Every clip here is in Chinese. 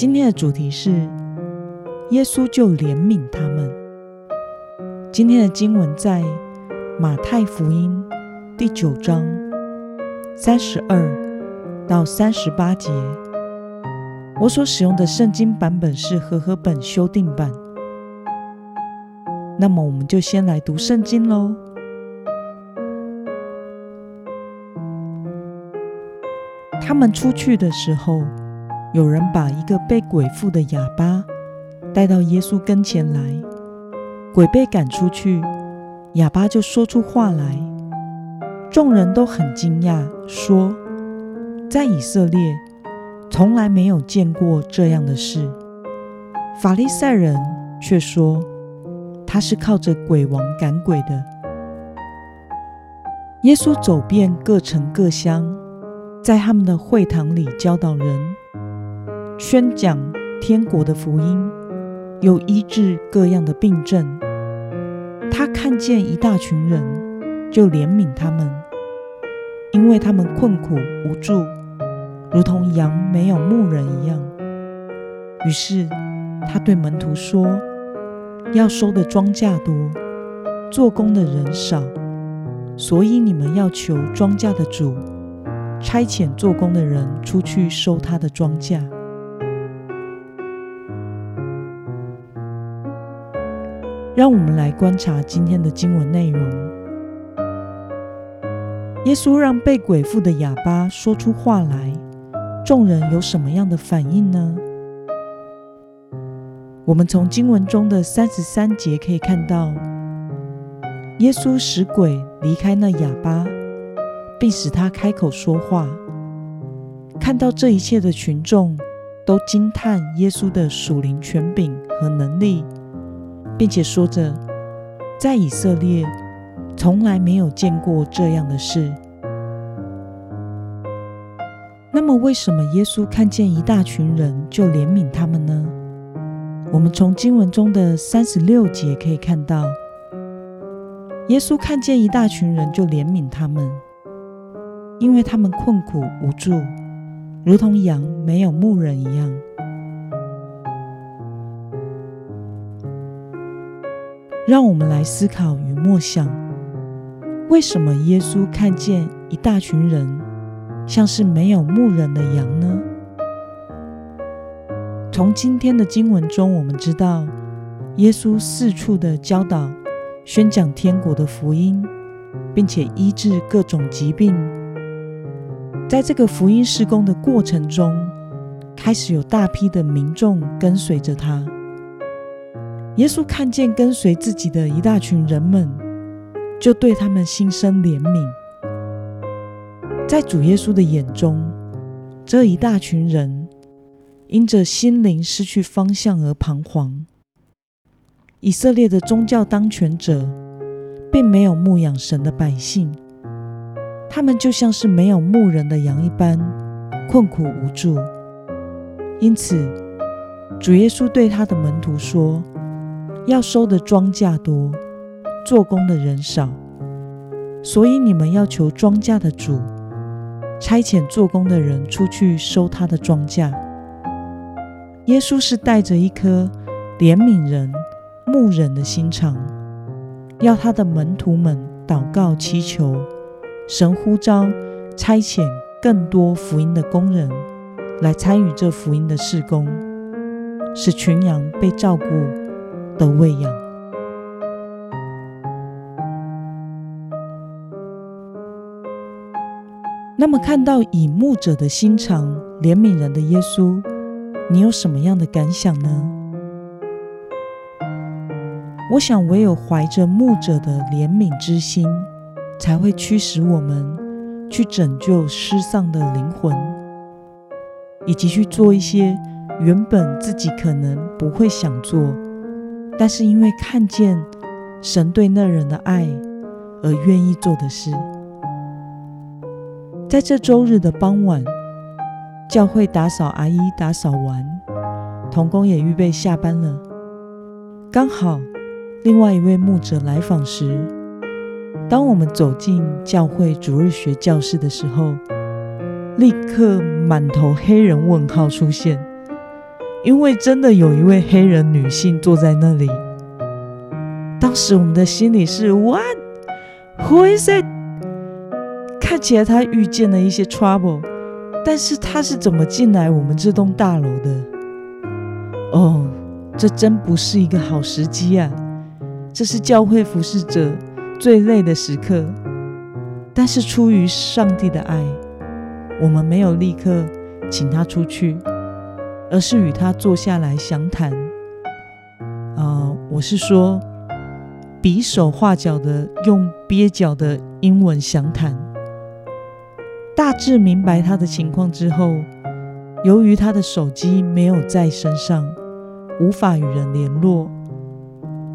今天的主题是耶稣就怜悯他们。今天的经文在马太福音第九章三十二到三十八节。我所使用的圣经版本是和合本修订版。那么，我们就先来读圣经喽。他们出去的时候。有人把一个被鬼附的哑巴带到耶稣跟前来，鬼被赶出去，哑巴就说出话来。众人都很惊讶，说：“在以色列从来没有见过这样的事。”法利赛人却说：“他是靠着鬼王赶鬼的。”耶稣走遍各城各乡，在他们的会堂里教导人。宣讲天国的福音，又医治各样的病症。他看见一大群人，就怜悯他们，因为他们困苦无助，如同羊没有牧人一样。于是他对门徒说：“要收的庄稼多，做工的人少，所以你们要求庄稼的主差遣做工的人出去收他的庄稼。”让我们来观察今天的经文内容。耶稣让被鬼附的哑巴说出话来，众人有什么样的反应呢？我们从经文中的三十三节可以看到，耶稣使鬼离开那哑巴，并使他开口说话。看到这一切的群众都惊叹耶稣的属灵权柄和能力。并且说着，在以色列从来没有见过这样的事。那么，为什么耶稣看见一大群人就怜悯他们呢？我们从经文中的三十六节可以看到，耶稣看见一大群人就怜悯他们，因为他们困苦无助，如同羊没有牧人一样。让我们来思考与默想：为什么耶稣看见一大群人像是没有牧人的羊呢？从今天的经文中，我们知道耶稣四处的教导、宣讲天国的福音，并且医治各种疾病。在这个福音施工的过程中，开始有大批的民众跟随着他。耶稣看见跟随自己的一大群人们，就对他们心生怜悯。在主耶稣的眼中，这一大群人因着心灵失去方向而彷徨。以色列的宗教当权者并没有牧养神的百姓，他们就像是没有牧人的羊一般，困苦无助。因此，主耶稣对他的门徒说。要收的庄稼多，做工的人少，所以你们要求庄稼的主差遣做工的人出去收他的庄稼。耶稣是带着一颗怜悯人、牧人的心肠，要他的门徒们祷告祈求神呼召差遣更多福音的工人来参与这福音的事工，使群羊被照顾。的喂养。那么，看到以牧者的心肠怜悯人的耶稣，你有什么样的感想呢？我想，唯有怀着牧者的怜悯之心，才会驱使我们去拯救失丧的灵魂，以及去做一些原本自己可能不会想做，但是因为看见神对那人的爱而愿意做的事。在这周日的傍晚，教会打扫阿姨打扫完，童工也预备下班了。刚好另外一位牧者来访时，当我们走进教会主日学教室的时候，立刻满头黑人问号出现，因为真的有一位黑人女性坐在那里。当时我们的心里是 What？Who is it？看起来她遇见了一些 trouble，但是她是怎么进来我们这栋大楼的？哦，这真不是一个好时机啊！这是教会服侍者最累的时刻，但是出于上帝的爱，我们没有立刻请他出去，而是与他坐下来详谈。啊，我是说，比手画脚的用蹩脚的英文详谈。大致明白他的情况之后，由于他的手机没有在身上，无法与人联络，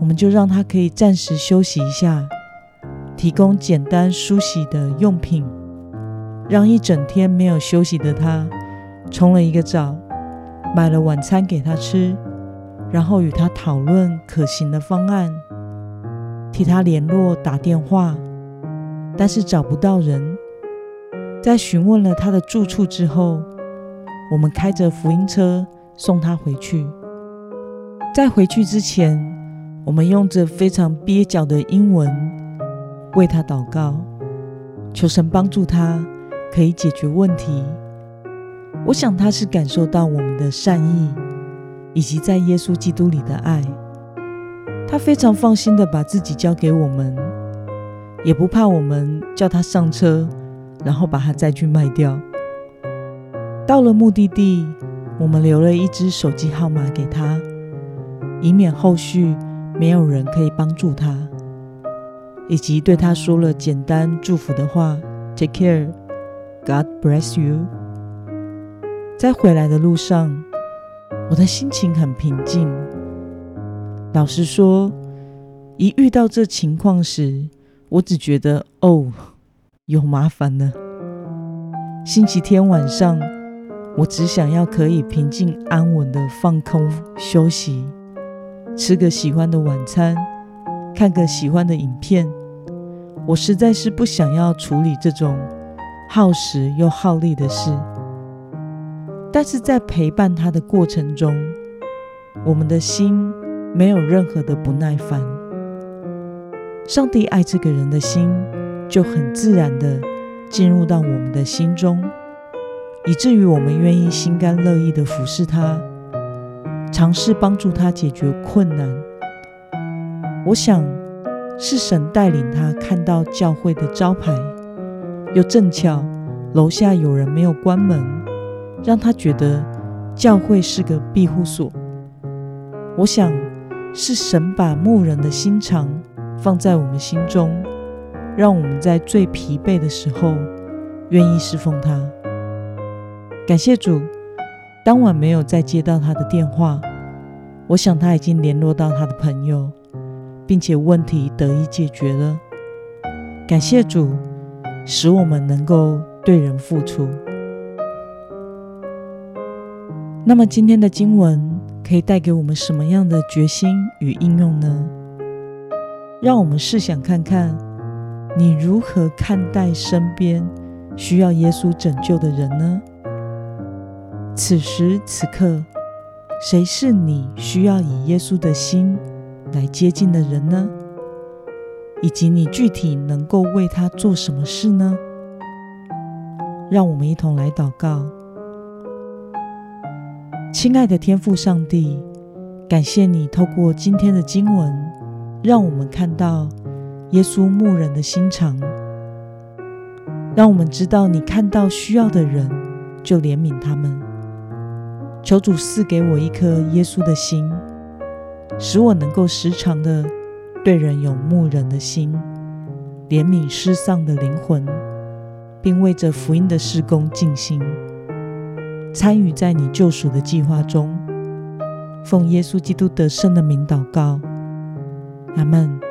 我们就让他可以暂时休息一下，提供简单梳洗的用品，让一整天没有休息的他冲了一个澡，买了晚餐给他吃，然后与他讨论可行的方案，替他联络打电话，但是找不到人。在询问了他的住处之后，我们开着福音车送他回去。在回去之前，我们用着非常蹩脚的英文为他祷告，求神帮助他可以解决问题。我想他是感受到我们的善意以及在耶稣基督里的爱，他非常放心的把自己交给我们，也不怕我们叫他上车。然后把他再去卖掉。到了目的地，我们留了一支手机号码给他，以免后续没有人可以帮助他，以及对他说了简单祝福的话：“Take care, God bless you。”在回来的路上，我的心情很平静。老实说，一遇到这情况时，我只觉得哦。有麻烦了。星期天晚上，我只想要可以平静安稳的放空休息，吃个喜欢的晚餐，看个喜欢的影片。我实在是不想要处理这种耗时又耗力的事。但是在陪伴他的过程中，我们的心没有任何的不耐烦。上帝爱这个人的心。就很自然的进入到我们的心中，以至于我们愿意心甘乐意的服侍他，尝试帮助他解决困难。我想是神带领他看到教会的招牌，又正巧楼下有人没有关门，让他觉得教会是个庇护所。我想是神把牧人的心肠放在我们心中。让我们在最疲惫的时候愿意侍奉他。感谢主，当晚没有再接到他的电话。我想他已经联络到他的朋友，并且问题得以解决了。感谢主，使我们能够对人付出。那么今天的经文可以带给我们什么样的决心与应用呢？让我们试想看看。你如何看待身边需要耶稣拯救的人呢？此时此刻，谁是你需要以耶稣的心来接近的人呢？以及你具体能够为他做什么事呢？让我们一同来祷告。亲爱的天父上帝，感谢你透过今天的经文，让我们看到。耶稣牧人的心肠，让我们知道你看到需要的人就怜悯他们。求主赐给我一颗耶稣的心，使我能够时常的对人有牧人的心，怜悯失丧的灵魂，并为着福音的事工尽心。参与在你救赎的计划中。奉耶稣基督得胜的名祷告，阿门。